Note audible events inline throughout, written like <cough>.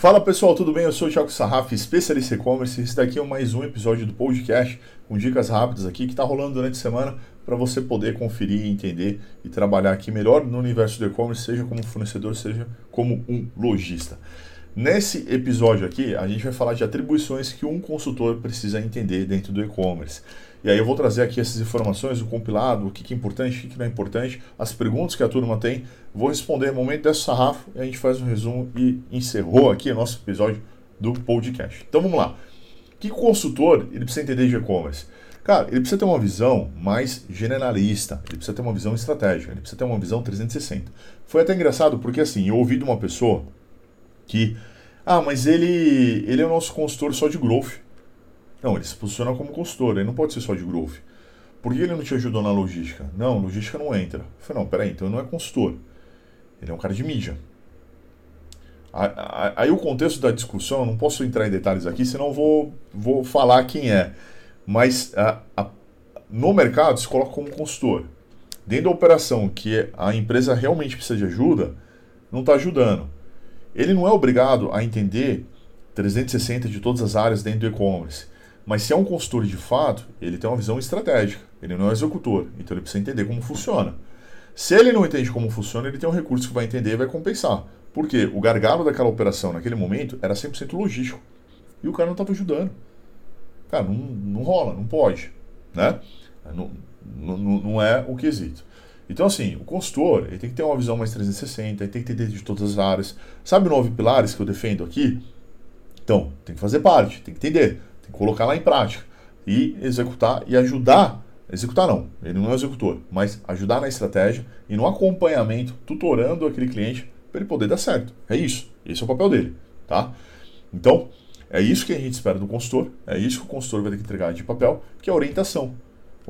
Fala pessoal, tudo bem? Eu sou o Thiago Sarraf, especialista em e-commerce. Esse daqui é mais um episódio do podcast com dicas rápidas aqui que está rolando durante a semana para você poder conferir, entender e trabalhar aqui melhor no universo do e-commerce, seja como fornecedor, seja como um lojista. Nesse episódio aqui, a gente vai falar de atribuições que um consultor precisa entender dentro do e-commerce. E aí eu vou trazer aqui essas informações, o compilado, o que é importante, o que não é importante, as perguntas que a turma tem. Vou responder no momento desse sarrafo e a gente faz um resumo e encerrou aqui o nosso episódio do podcast. Então vamos lá. Que consultor ele precisa entender de e-commerce? Cara, ele precisa ter uma visão mais generalista, ele precisa ter uma visão estratégica, ele precisa ter uma visão 360. Foi até engraçado porque assim, eu ouvi de uma pessoa que, ah, mas ele, ele é o nosso consultor só de growth. Não, ele se posiciona como consultor, ele não pode ser só de growth. Por que ele não te ajudou na logística? Não, logística não entra. Eu falei, não, peraí, então ele não é consultor. Ele é um cara de mídia. Aí o contexto da discussão, não posso entrar em detalhes aqui, senão vou, vou falar quem é. Mas a, a, no mercado se coloca como consultor. Dentro da operação que a empresa realmente precisa de ajuda, não está ajudando. Ele não é obrigado a entender 360 de todas as áreas dentro do e-commerce. Mas se é um consultor de fato, ele tem uma visão estratégica, ele não é executor, então ele precisa entender como funciona. Se ele não entende como funciona, ele tem um recurso que vai entender e vai compensar. Porque o gargalo daquela operação naquele momento era 100% logístico. E o cara não estava ajudando. Cara, não, não rola, não pode. Né? Não, não, não é o quesito. Então, assim, o consultor ele tem que ter uma visão mais 360, ele tem que entender de todas as áreas. Sabe nove pilares que eu defendo aqui? Então, tem que fazer parte, tem que entender colocar lá em prática e executar e ajudar. Executar não, ele não é executor, mas ajudar na estratégia e no acompanhamento, tutorando aquele cliente para ele poder dar certo. É isso. Esse é o papel dele, tá? Então, é isso que a gente espera do consultor, é isso que o consultor vai ter que entregar de papel, que é a orientação,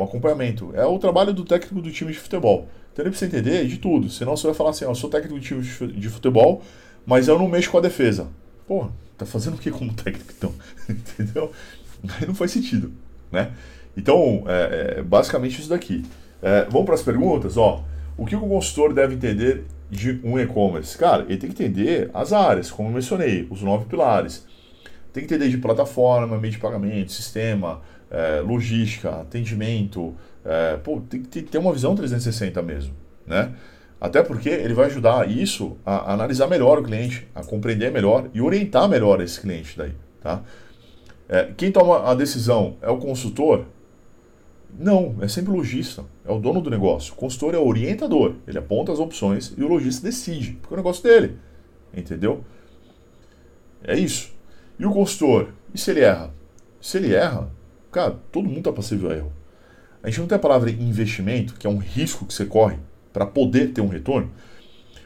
o acompanhamento. É o trabalho do técnico do time de futebol. Então ele precisa entender de tudo, senão você vai falar assim, ó, eu sou técnico do time de futebol, mas eu não mexo com a defesa. Pô, tá fazendo o que como <laughs> técnico então? <laughs> Entendeu? Aí não faz sentido, né? Então, é, é basicamente isso daqui. É, vamos para as perguntas, ó. O que o consultor deve entender de um e-commerce? Cara, ele tem que entender as áreas, como eu mencionei, os nove pilares. Tem que entender de plataforma, meio de pagamento, sistema, é, logística, atendimento. É, pô, tem que ter uma visão 360 mesmo, né? Até porque ele vai ajudar isso a analisar melhor o cliente, a compreender melhor e orientar melhor esse cliente daí, tá? É, quem toma a decisão é o consultor? Não, é sempre o lojista, é o dono do negócio. O consultor é o orientador, ele aponta as opções e o lojista decide, porque é o negócio dele, entendeu? É isso. E o consultor, e se ele erra? Se ele erra, cara, todo mundo está passível a erro. A gente não tem a palavra investimento, que é um risco que você corre para poder ter um retorno.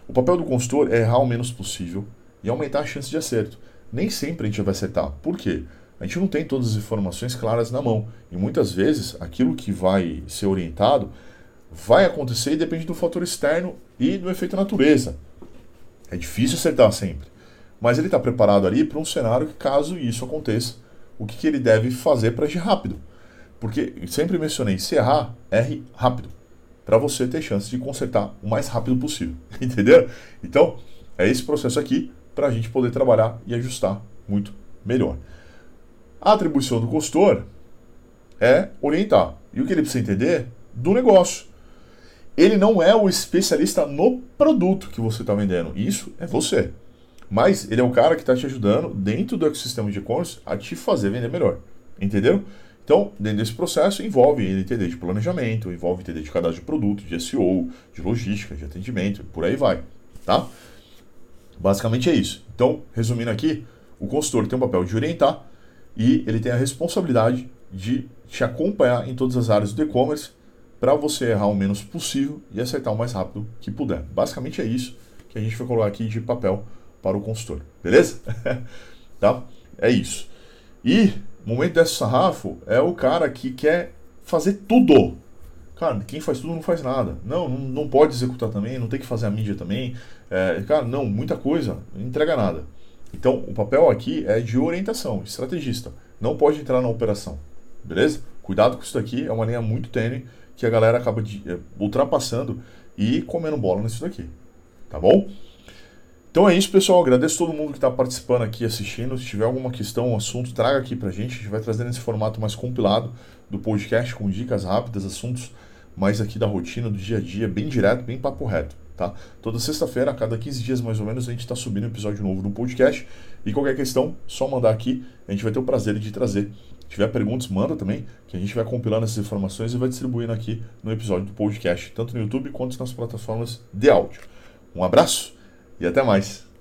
O papel do consultor é errar o menos possível e aumentar a chance de acerto. Nem sempre a gente vai acertar. Por quê? A gente não tem todas as informações claras na mão. E muitas vezes aquilo que vai ser orientado vai acontecer e depende do fator externo e do efeito natureza. É difícil acertar sempre. Mas ele está preparado ali para um cenário que, caso isso aconteça, o que, que ele deve fazer para agir rápido. Porque sempre mencionei, se errar, erre rápido para você ter chance de consertar o mais rápido possível. <laughs> Entendeu? Então, é esse processo aqui para a gente poder trabalhar e ajustar muito melhor. A atribuição do consultor é orientar. E o que ele precisa entender? Do negócio. Ele não é o especialista no produto que você está vendendo. Isso é você. Mas ele é o cara que está te ajudando dentro do ecossistema de e-commerce a te fazer vender melhor. Entendeu? Então, dentro desse processo, envolve entender de planejamento, envolve entender de cadastro de produto, de SEO, de logística, de atendimento, por aí vai, tá? Basicamente é isso. Então, resumindo aqui, o consultor tem o papel de orientar e ele tem a responsabilidade de te acompanhar em todas as áreas do e-commerce para você errar o menos possível e acertar o mais rápido que puder. Basicamente é isso que a gente vai colocar aqui de papel para o consultor, beleza? <laughs> tá? É isso. E momento desse sarrafo é o cara que quer fazer tudo. Cara, quem faz tudo não faz nada. Não, não, não pode executar também, não tem que fazer a mídia também. É, cara, não, muita coisa, não entrega nada. Então, o papel aqui é de orientação, estrategista. Não pode entrar na operação, beleza? Cuidado com isso daqui, é uma linha muito tênue que a galera acaba de, é, ultrapassando e comendo bola nisso daqui, tá bom? Então é isso, pessoal. Agradeço todo mundo que está participando aqui, assistindo. Se tiver alguma questão, um assunto, traga aqui pra gente. A gente vai trazendo esse formato mais compilado do podcast, com dicas rápidas, assuntos mais aqui da rotina, do dia a dia, bem direto, bem papo reto. Tá? Toda sexta-feira, a cada 15 dias mais ou menos, a gente está subindo um episódio novo do podcast. E qualquer questão, só mandar aqui, a gente vai ter o prazer de trazer. Se tiver perguntas, manda também, que a gente vai compilando essas informações e vai distribuindo aqui no episódio do podcast, tanto no YouTube quanto nas plataformas de áudio. Um abraço e até mais!